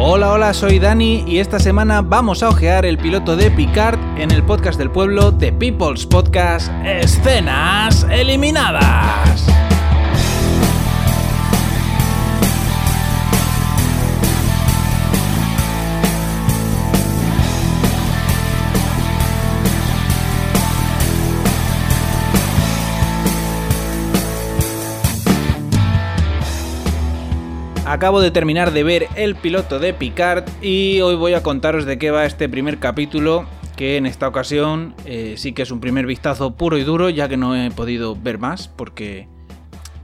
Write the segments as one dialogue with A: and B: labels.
A: Hola, hola, soy Dani y esta semana vamos a ojear el piloto de Picard en el podcast del pueblo de People's Podcast Escenas Eliminadas. Acabo de terminar de ver el piloto de Picard y hoy voy a contaros de qué va este primer capítulo, que en esta ocasión eh, sí que es un primer vistazo puro y duro, ya que no he podido ver más, porque,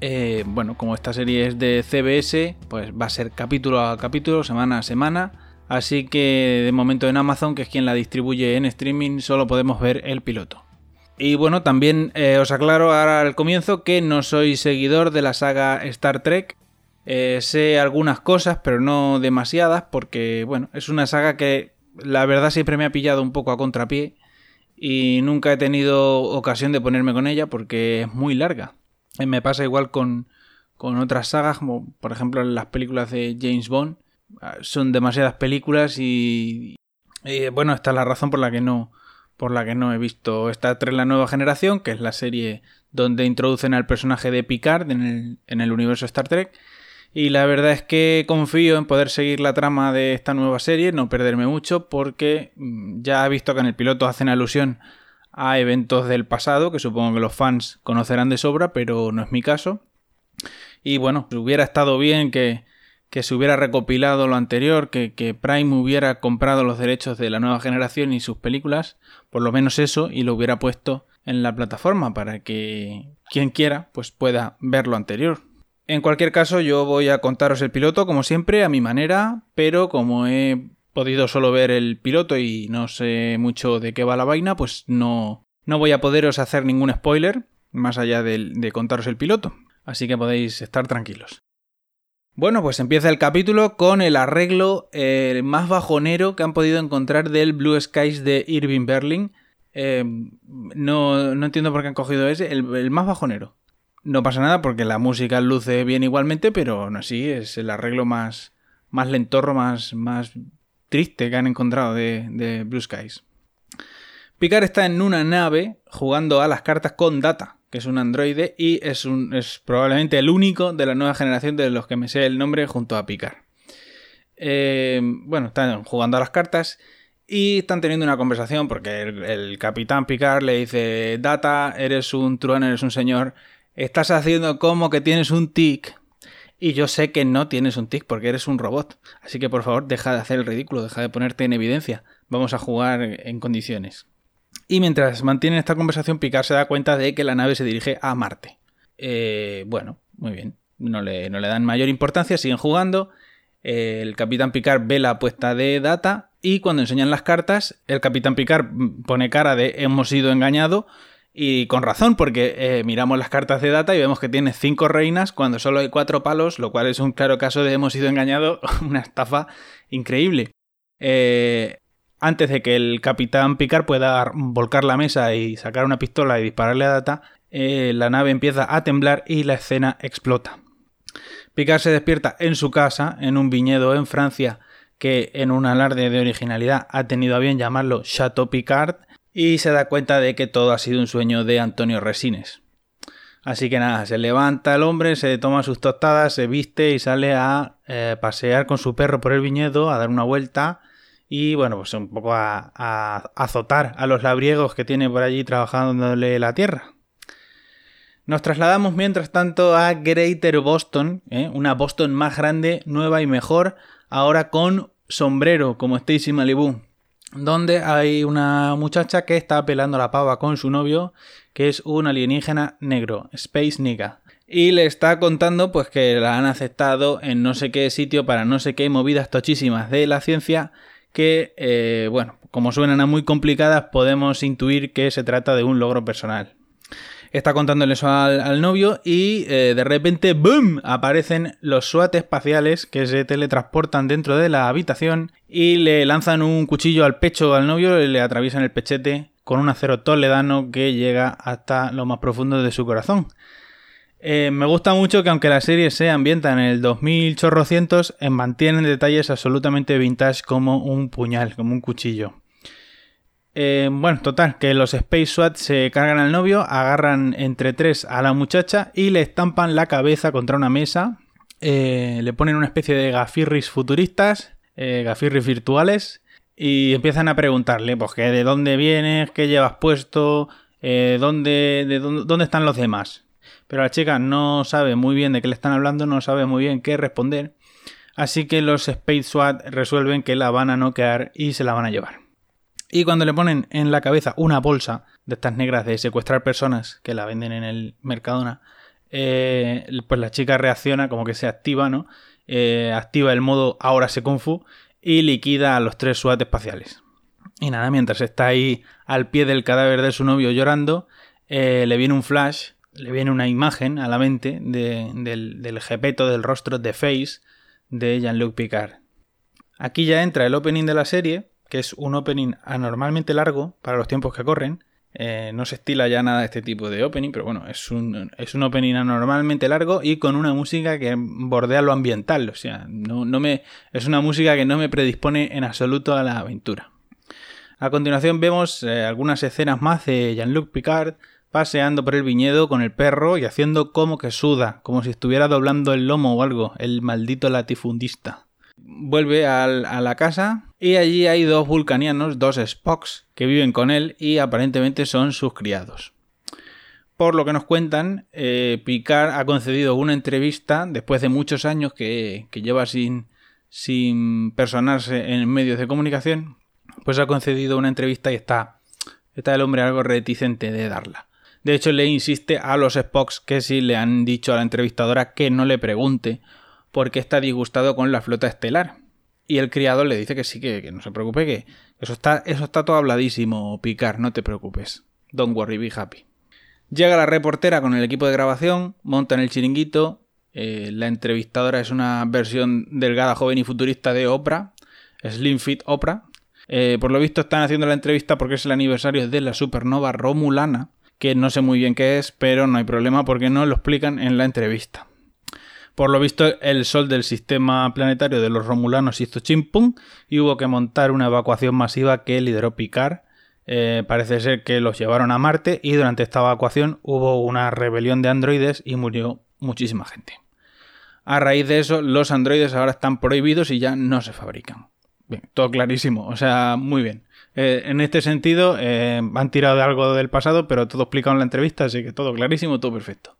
A: eh, bueno, como esta serie es de CBS, pues va a ser capítulo a capítulo, semana a semana. Así que de momento en Amazon, que es quien la distribuye en streaming, solo podemos ver el piloto. Y bueno, también eh, os aclaro ahora al comienzo que no soy seguidor de la saga Star Trek, eh, sé algunas cosas, pero no demasiadas, porque bueno, es una saga que la verdad siempre me ha pillado un poco a contrapié y nunca he tenido ocasión de ponerme con ella porque es muy larga. Eh, me pasa igual con, con otras sagas, como por ejemplo las películas de James Bond. Ah, son demasiadas películas y, bueno, esta es la razón por la que no por la que no he visto Star Trek La Nueva Generación, que es la serie donde introducen al personaje de Picard en el, en el universo Star Trek. Y la verdad es que confío en poder seguir la trama de esta nueva serie, no perderme mucho, porque mm, ya he visto que en el piloto hacen alusión a eventos del pasado, que supongo que los fans conocerán de sobra, pero no es mi caso. Y bueno, hubiera estado bien que, se hubiera recopilado lo anterior, que, que, Prime hubiera comprado los derechos de la nueva generación y sus películas, por lo menos eso, y lo hubiera puesto en la plataforma para que quien quiera pues pueda ver lo anterior. En cualquier caso, yo voy a contaros el piloto, como siempre, a mi manera, pero como he podido solo ver el piloto y no sé mucho de qué va la vaina, pues no, no voy a poderos hacer ningún spoiler, más allá de, contaros el piloto. Así que podéis estar tranquilos. Bueno, pues empieza el capítulo con el arreglo más bajonero que han podido encontrar del Blue Skies de Irving Berlin. Eh, no, no, entiendo por qué han cogido ese, el más bajonero. No pasa nada porque la música luce bien igualmente, pero no así, es el arreglo más, más lentorro, más, más triste que han encontrado de, Blue Skies. Picard está en una nave jugando a las cartas con Data, que es un androide y es, un, es probablemente el único de la nueva generación de los que me sé el nombre junto a Picard. Eh, bueno, están jugando a las cartas y están teniendo una conversación porque el, el, capitán Picard le dice, Data, eres un truán, eres un señor Estás haciendo como que tienes un tic y yo sé que no tienes un tic porque eres un robot. Así que por favor deja de hacer el ridículo, deja de ponerte en evidencia. Vamos a jugar en condiciones. Y mientras mantienen esta conversación, Picard se da cuenta de que la nave se dirige a Marte. Eh, bueno, muy bien. No le, dan mayor importancia, siguen jugando. el capitán Picard ve la apuesta de Data y cuando enseñan las cartas, el capitán Picard pone cara de hemos sido engañados y con razón, porque eh, miramos las cartas de data y vemos que tiene cinco reinas cuando solo hay cuatro palos, lo cual es un claro caso de hemos sido engañados, una estafa increíble. Eh, antes de que el capitán Picard pueda volcar la mesa y sacar una pistola y dispararle a data, eh, la nave empieza a temblar y la escena explota. Picard se despierta en su casa, en un viñedo en Francia, que en un alarde de originalidad ha tenido a bien llamarlo Chateau Picard, y se da cuenta de que todo ha sido un sueño de Antonio Resines. Así que nada, se levanta el hombre, se toma sus tostadas, se viste y sale a eh, pasear con su perro por el viñedo, a dar una vuelta y bueno, pues un poco a, azotar a los labriegos que tiene por allí trabajándole la tierra. Nos trasladamos mientras tanto a Greater Boston, ¿eh? una Boston más grande, nueva y mejor, ahora con sombrero como Stacy Malibu donde hay una muchacha que está pelando la pava con su novio, que es un alienígena negro, Space Nigga. Y le está contando pues que la han aceptado en no sé qué sitio para no sé qué movidas tochísimas de la ciencia que, eh, bueno, como suenan a muy complicadas, podemos intuir que se trata de un logro personal está contándole eso al, novio y eh, de repente, ¡boom! aparecen los SWAT espaciales que se teletransportan dentro de la habitación y le lanzan un cuchillo al pecho al novio y le atraviesan el pechete con un acero toledano que llega hasta lo más profundo de su corazón. Eh, me gusta mucho que aunque la serie se ambienta en el 2800, eh, mantienen detalles absolutamente vintage como un puñal, como un cuchillo. Eh, bueno, total, que los Space SWAT se cargan al novio, agarran entre tres a la muchacha y le estampan la cabeza contra una mesa. le ponen una especie de gafirris futuristas, gafirris virtuales, y empiezan a preguntarle, pues, de dónde vienes, qué llevas puesto, dónde, de dónde están los demás. Pero la chica no sabe muy bien de qué le están hablando, no sabe muy bien qué responder. Así que los Space SWAT resuelven que la van a noquear y se la van a llevar. Y cuando le ponen en la cabeza una bolsa de estas negras de secuestrar personas que la venden en el Mercadona, eh, pues la chica reacciona como que se activa, ¿no? Eh, activa el modo ahora se kung fu y liquida a los tres SWAT espaciales. Y nada, mientras está ahí al pie del cadáver de su novio llorando, eh, le viene un flash le viene una imagen a la mente del, del jepeto del rostro de Face de Jean-Luc Picard. Aquí ya entra el opening de la serie, que es un opening anormalmente largo para los tiempos que corren. Eh, no se estila ya nada este tipo de opening, pero bueno, es un, es un opening anormalmente largo y con una música que bordea lo ambiental. O sea, no, no me, es una música que no me predispone en absoluto a la aventura. A continuación vemos eh, algunas escenas más de Jean-Luc Picard paseando por el viñedo con el perro y haciendo como que suda, como si estuviera doblando el lomo o algo, el maldito latifundista. Vuelve a la casa y allí hay dos vulcanianos, dos Spocks, que viven con él y aparentemente son sus criados. Por lo que nos cuentan, eh, Picard ha concedido una entrevista después de muchos años que, lleva sin, sin personarse en medios de comunicación, pues ha concedido una entrevista y está, está el hombre algo reticente de darla. De hecho, le insiste a los Spocks que si le han dicho a la entrevistadora que no le pregunte porque está disgustado con la flota estelar. Y el criado le dice que sí, que, no se preocupe, que eso está, eso está todo habladísimo, Picar, no te preocupes. Don't worry, be happy. Llega la reportera con el equipo de grabación, monta en el chiringuito. Eh, la entrevistadora es una versión delgada, joven y futurista de Oprah, Slim Fit Oprah. Eh, por lo visto están haciendo la entrevista porque es el aniversario de la supernova Romulana, que no sé muy bien qué es, pero no hay problema porque no lo explican en la entrevista. Por lo visto, el sol del sistema planetario de los Romulanos hizo chimpum y hubo que montar una evacuación masiva que lideró Picard. Eh, parece ser que los llevaron a Marte y durante esta evacuación hubo una rebelión de androides y murió muchísima gente. A raíz de eso, los androides ahora están prohibidos y ya no se fabrican. Bien, todo clarísimo, o sea, muy bien. Eh, en este sentido, eh, han tirado de algo del pasado, pero todo explicado en la entrevista, así que todo clarísimo, todo perfecto.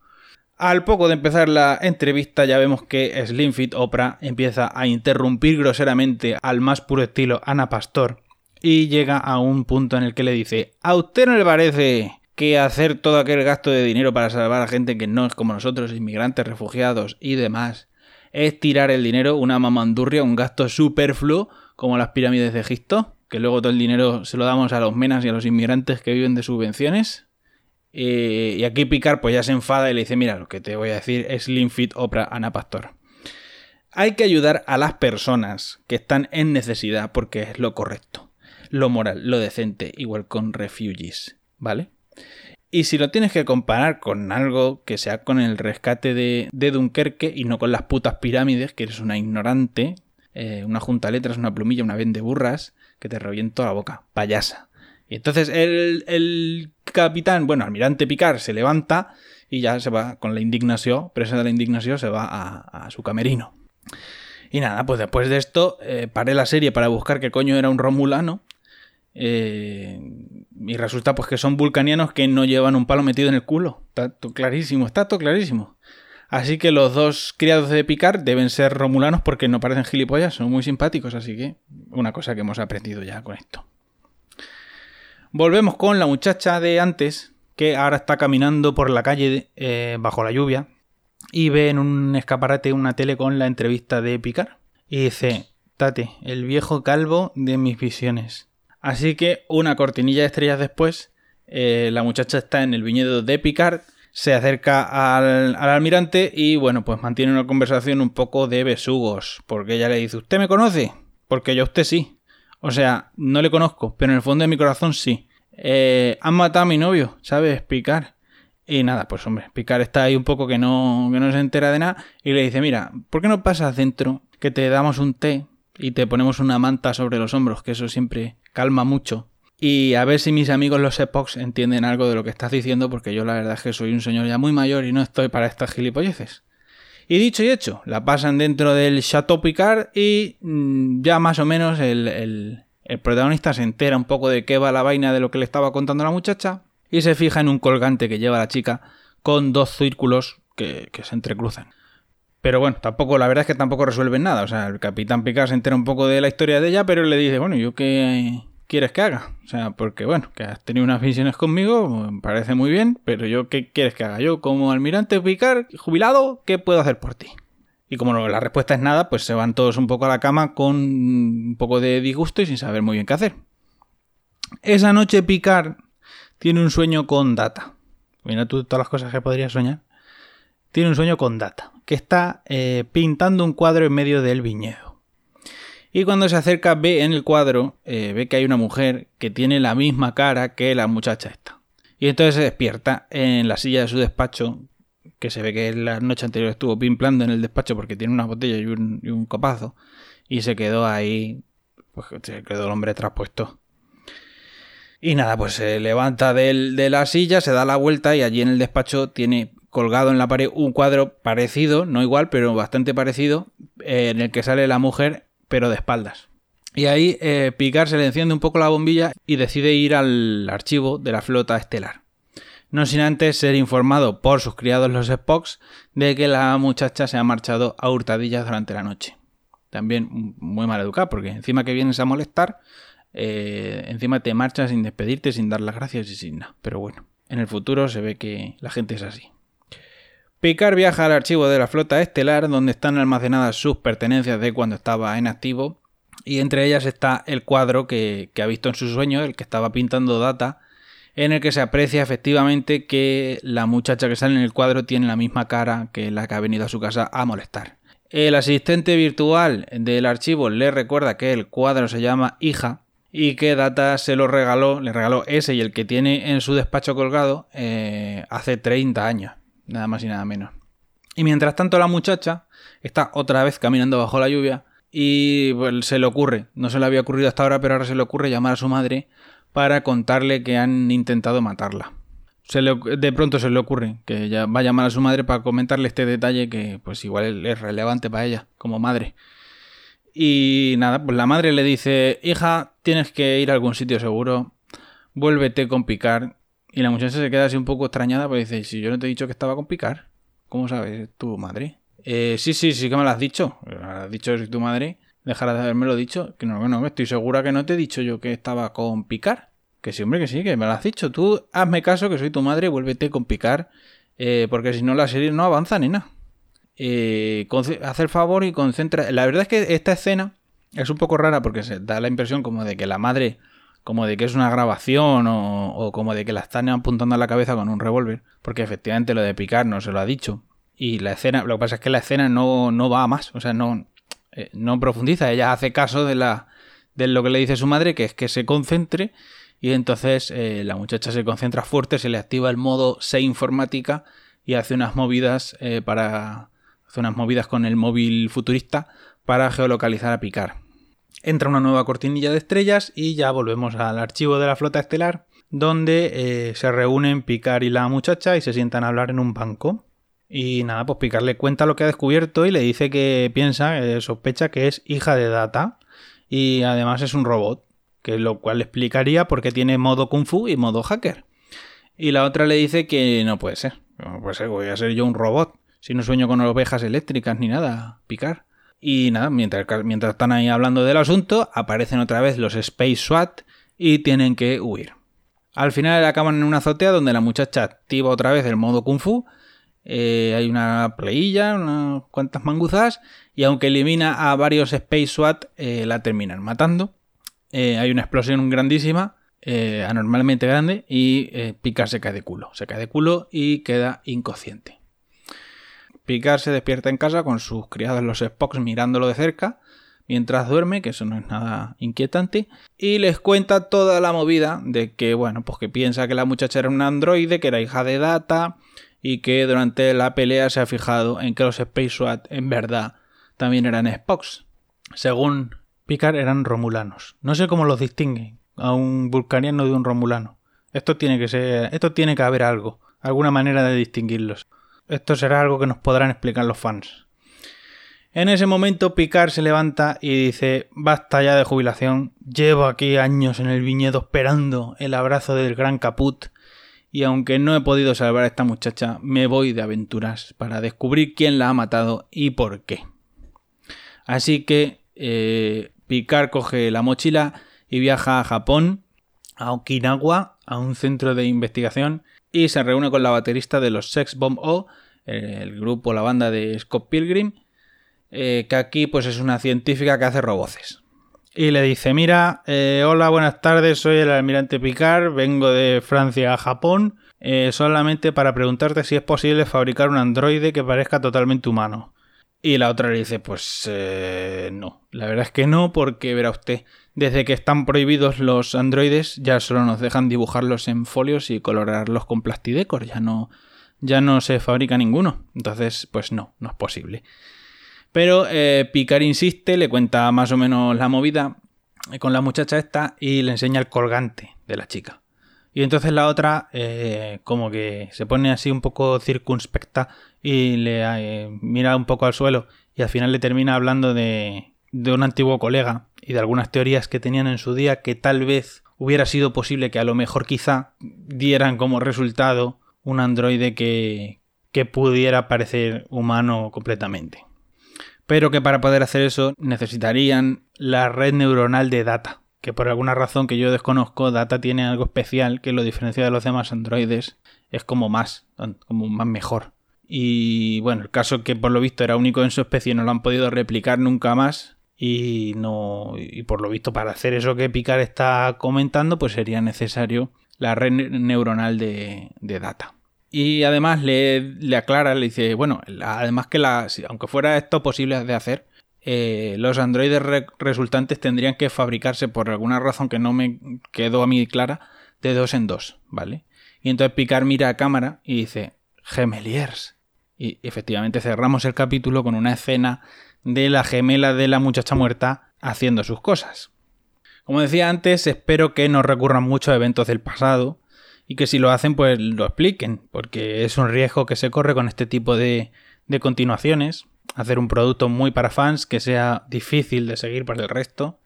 A: Al poco de empezar la entrevista ya vemos que Slimfit Oprah empieza a interrumpir groseramente al más puro estilo Ana Pastor y llega a un punto en el que le dice, ¿a usted no le parece que hacer todo aquel gasto de dinero para salvar a gente que no es como nosotros, inmigrantes, refugiados y demás, es tirar el dinero, una mamandurria, un gasto superfluo como las pirámides de Egipto? que luego todo el dinero se lo damos a los menas y a los inmigrantes que viven de subvenciones. Y aquí Picard pues ya se enfada y le dice, mira, lo que te voy a decir es Slim Fit Oprah Ana Pastor. Hay que ayudar a las personas que están en necesidad porque es lo correcto, lo moral, lo decente, igual con refugees, ¿vale? Y si lo tienes que comparar con algo que sea con el rescate de, Dunkerque y no con las putas pirámides, que eres una ignorante, eh, una junta letras, una plumilla, una vende burras, que te reviento la boca, payasa. Y entonces el, capitán, bueno, almirante Picard se levanta y ya se va con la indignación, presa de la indignación, se va a, su camerino. Y nada, pues después de esto eh, paré la serie para buscar qué coño era un romulano. Eh, y resulta pues que son vulcanianos que no llevan un palo metido en el culo. Está todo clarísimo, está todo clarísimo. Así que los dos criados de Picard deben ser romulanos porque no parecen gilipollas, son muy simpáticos, así que una cosa que hemos aprendido ya con esto. Volvemos con la muchacha de antes, que ahora está caminando por la calle eh, bajo la lluvia y ve en un escaparate una tele con la entrevista de Picard. Y dice, Tate, el viejo calvo de mis visiones. Así que una cortinilla de estrellas después, eh, la muchacha está en el viñedo de Picard se acerca al, almirante y bueno, pues mantiene una conversación un poco de besugos, porque ella le dice, ¿usted me conoce? Porque yo a usted sí. O sea, no le conozco, pero en el fondo de mi corazón sí. Eh, han matado a mi novio, ¿sabes? Explicar. Y nada, pues hombre, Picard está ahí un poco que no, que no se entera de nada y le dice, mira, ¿por qué no pasas dentro que te damos un té y te ponemos una manta sobre los hombros, que eso siempre calma mucho? Y a ver si mis amigos los Epox entienden algo de lo que estás diciendo, porque yo la verdad es que soy un señor ya muy mayor y no estoy para estas gilipolleces. Y dicho y hecho, la pasan dentro del Chateau Picard y mm, ya más o menos el, protagonista se entera un poco de qué va la vaina de lo que le estaba contando la muchacha y se fija en un colgante que lleva la chica con dos círculos que, que se entrecruzan. Pero bueno, tampoco, la verdad es que tampoco resuelven nada. O sea, el capitán Picard se entera un poco de la historia de ella, pero le dice, bueno, yo qué, quieres que haga? O sea, porque bueno, que has tenido unas visiones conmigo, me parece muy bien, pero yo, ¿qué quieres que haga? Yo, como almirante Picard, jubilado, ¿qué puedo hacer por ti? Y como la respuesta es nada, pues se van todos un poco a la cama con un poco de disgusto y sin saber muy bien qué hacer. Esa noche Picard tiene un sueño con Data. Mira tú todas las cosas que podrías soñar. Tiene un sueño con Data, que está eh, pintando un cuadro en medio del viñedo. Y cuando se acerca ve en el cuadro, eh, ve que hay una mujer que tiene la misma cara que la muchacha esta. Y entonces se despierta en la silla de su despacho, que se ve que la noche anterior estuvo pimplando en el despacho porque tiene una botella y un, copazo. Y se quedó ahí, pues se quedó el hombre traspuesto. Y nada, pues se levanta de la silla, se da la vuelta y allí en el despacho tiene colgado en la pared un cuadro parecido, no igual, pero bastante parecido, eh, en el que sale la mujer pero de espaldas. Y ahí eh, Picard se le enciende un poco la bombilla y decide ir al archivo de la flota estelar. No sin antes ser informado por sus criados los Spocks de que la muchacha se ha marchado a hurtadillas durante la noche. También muy mal educado, porque encima que vienes a molestar, eh, encima te marchas sin despedirte, sin dar las gracias y sin nada. Pero bueno, en el futuro se ve que la gente es así. Picard viaja al archivo de la flota estelar donde están almacenadas sus pertenencias de cuando estaba en activo y entre ellas está el cuadro que, ha visto en su sueño, el que estaba pintando Data, en el que se aprecia efectivamente que la muchacha que sale en el cuadro tiene la misma cara que la que ha venido a su casa a molestar. El asistente virtual del archivo le recuerda que el cuadro se llama Hija y que Data se lo regaló, le regaló ese y el que tiene en su despacho colgado eh, hace 30 años nada más y nada menos. Y mientras tanto la muchacha está otra vez caminando bajo la lluvia y pues, se le ocurre, no se le había ocurrido hasta ahora, pero ahora se le ocurre llamar a su madre para contarle que han intentado matarla. De pronto se le ocurre que ella va a llamar a su madre para comentarle este detalle que pues igual es relevante para ella como madre. Y nada, pues la madre le dice, hija, tienes que ir a algún sitio seguro, vuélvete con Picar y la muchacha se queda así un poco extrañada, pues dice, si yo no te he dicho que estaba con Picar, ¿cómo sabes tu madre? Eh, sí, sí, sí que me lo has dicho. Me lo has dicho si tu madre dejará de haberme dicho. Que no, bueno, estoy segura que no te he dicho yo que estaba con Picar. Que sí, hombre, que sí, que me lo has dicho. Tú hazme caso que soy tu madre, vuélvete con Picar. Eh, porque si no la serie no avanza, nena. Eh, haz el favor y concentra. La verdad es que esta escena es un poco rara porque se da la impresión como de que la madre como de que es una grabación o, como de que la están apuntando a la cabeza con un revólver, porque efectivamente lo de picar no se lo ha dicho. Y la escena, lo que pasa es que la escena no, no va a más, o sea, no, eh, no profundiza, ella hace caso de, la, de lo que le dice su madre, que es que se concentre, y entonces eh, la muchacha se concentra fuerte, se le activa el modo C informática y hace unas movidas eh, para... hace unas movidas con el móvil futurista para geolocalizar a picar entra una nueva cortinilla de estrellas y ya volvemos al archivo de la flota estelar donde eh, se reúnen Picard y la muchacha y se sientan a hablar en un banco. Y nada, pues Picard le cuenta lo que ha descubierto y le dice que piensa, eh, sospecha que es hija de Data y además es un robot, que lo cual explicaría por qué tiene modo kung fu y modo hacker. Y la otra le dice que no puede ser, no puede ser, voy a ser yo un robot, si no sueño con ovejas eléctricas ni nada, Picard. Y nada, mientras, están ahí hablando del asunto, aparecen otra vez los Space SWAT y tienen que huir. Al final acaban en una azotea donde la muchacha activa otra vez el modo Kung Fu. Eh, hay una pleilla, unas cuantas manguzas. Y aunque elimina a varios Space SWAT, eh, la terminan matando. Eh, hay una explosión grandísima, anormalmente grande, y Picard se cae de culo. Se cae de culo y queda inconsciente. Picard se despierta en casa con sus criados los Spocks mirándolo de cerca, mientras duerme, que eso no es nada inquietante, y les cuenta toda la movida de que, bueno, pues que piensa que la muchacha era un androide, que era hija de Data, y que durante la pelea se ha fijado en que los Space SWAT en verdad también eran Spocks. Según Picard eran romulanos. No sé cómo los distinguen a un vulcaniano de un romulano. Esto tiene que ser, esto tiene que haber algo, alguna manera de distinguirlos. Esto será algo que nos podrán explicar los fans. En ese momento Picard se levanta y dice, basta ya de jubilación, llevo aquí años en el viñedo esperando el abrazo del gran caput y aunque no he podido salvar a esta muchacha, me voy de aventuras para descubrir quién la ha matado y por qué. Así que eh, Picard coge la mochila y viaja a Japón, a Okinawa, a un centro de investigación y se reúne con la baterista de los Sex Bomb O, el grupo, la banda de Scott Pilgrim, eh, que aquí pues es una científica que hace roboces. Y le dice, mira, eh, hola, buenas tardes, soy el almirante Picard, vengo de Francia a Japón, eh, solamente para preguntarte si es posible fabricar un androide que parezca totalmente humano. Y la otra le dice, pues no, la verdad es que no, porque verá usted, desde que están prohibidos los androides ya solo nos dejan dibujarlos en folios y colorarlos con plastidecor, ya no, ya no se fabrica ninguno. Entonces, pues no, no es posible. Pero eh, Picard insiste, le cuenta más o menos la movida con la muchacha esta y le enseña el colgante de la chica. Y entonces la otra eh, como que se pone así un poco circunspecta y le eh, mira un poco al suelo y al final le termina hablando de, de un antiguo colega y de algunas teorías que tenían en su día que tal vez hubiera sido posible que a lo mejor quizá dieran como resultado un androide que, que pudiera parecer humano completamente. Pero que para poder hacer eso necesitarían la red neuronal de Data, que por alguna razón que yo desconozco, Data tiene algo especial que lo diferencia de los demás androides, es como más, como más mejor. Y bueno, el caso que por lo visto era único en su especie, no lo han podido replicar nunca más. Y no. Y por lo visto, para hacer eso que Picard está comentando, pues sería necesario la red neuronal de, de data. Y además le, aclara, le dice, bueno, además que la, aunque fuera esto posible de hacer, eh, los androides resultantes tendrían que fabricarse por alguna razón que no me quedó a mí clara, de dos en dos, ¿vale? Y entonces Picard mira a cámara y dice, gemeliers. Y efectivamente cerramos el capítulo con una escena de la gemela de la muchacha muerta haciendo sus cosas. Como decía antes, espero que no recurran mucho a eventos del pasado, y que si lo hacen pues lo expliquen, porque es un riesgo que se corre con este tipo de, de continuaciones, hacer un producto muy para fans que sea difícil de seguir para el resto.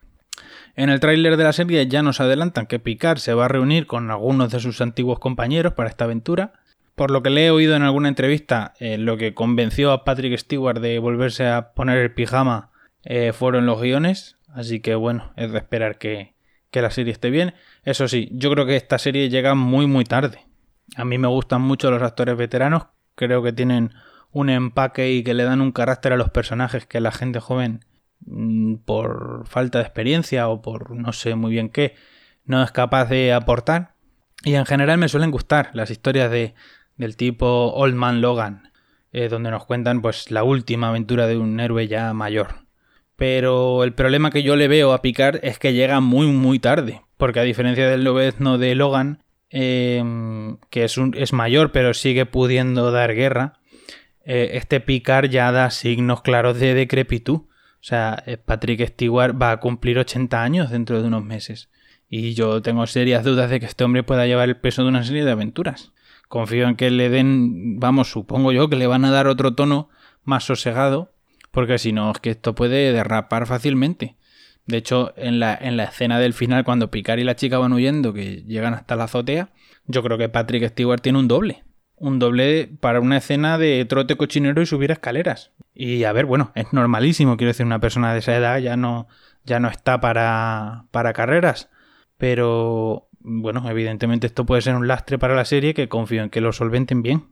A: En el tráiler de la serie ya nos adelantan que Picard se va a reunir con algunos de sus antiguos compañeros para esta aventura. Por lo que le he oído en alguna entrevista, eh, lo que convenció a Patrick Stewart de volverse a poner el pijama eh, fueron los guiones. Así que bueno, es de esperar que, que la serie esté bien. Eso sí, yo creo que esta serie llega muy muy tarde. A mí me gustan mucho los actores veteranos, creo que tienen un empaque y que le dan un carácter a los personajes que la gente joven mm, por falta de experiencia o por no sé muy bien qué no es capaz de aportar. Y en general me suelen gustar las historias de, del tipo Old Man Logan, eh, donde nos cuentan pues la última aventura de un héroe ya mayor. Pero el problema que yo le veo a Picard es que llega muy, muy tarde. Porque a diferencia del lobezno de Logan, em, que es, un, es mayor pero sigue pudiendo dar guerra, eh, este Picard ya da signos claros de decrepitud. O sea, eh, Patrick Stewart va a cumplir 80 años dentro de unos meses. Y yo tengo serias dudas de que este hombre pueda llevar el peso de una serie de aventuras. Confío en que le den, vamos, supongo yo que le van a dar otro tono más sosegado porque si no, es que esto puede derrapar fácilmente. De hecho, en la, en la escena del final, cuando Picard y la chica van huyendo, que llegan hasta la azotea, yo creo que Patrick Stewart tiene un doble. Un doble para una escena de trote cochinero y subir escaleras. Y a ver, bueno, es normalísimo, quiero decir, una persona de esa edad ya no, ya no está para, para carreras. Pero, bueno, evidentemente esto puede ser un lastre para la serie que confío en que lo solventen bien.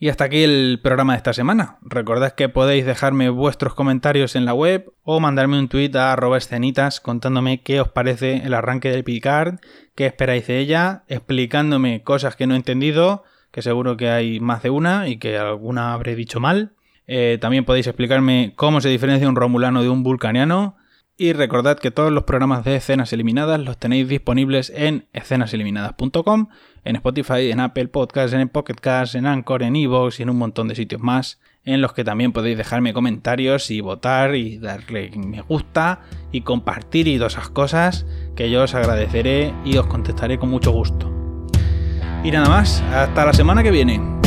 A: Y hasta aquí el programa de esta semana. Recordad que podéis dejarme vuestros comentarios en la web o mandarme un tweet a arroba escenitas contándome qué os parece el arranque del Picard, qué esperáis de ella, explicándome cosas que no he entendido, que seguro que hay más de una y que alguna habré dicho mal. Eh, también podéis explicarme cómo se diferencia un romulano de un vulcaniano. Y recordad que todos los programas de escenas eliminadas los tenéis disponibles en escenaseliminadas.com, en Spotify, en Apple Podcasts, en Pocket Cast, en Anchor, en Evox y en un montón de sitios más, en los que también podéis dejarme comentarios y votar y darle me gusta y compartir y todas esas cosas que yo os agradeceré y os contestaré con mucho gusto. Y nada más, hasta la semana que viene.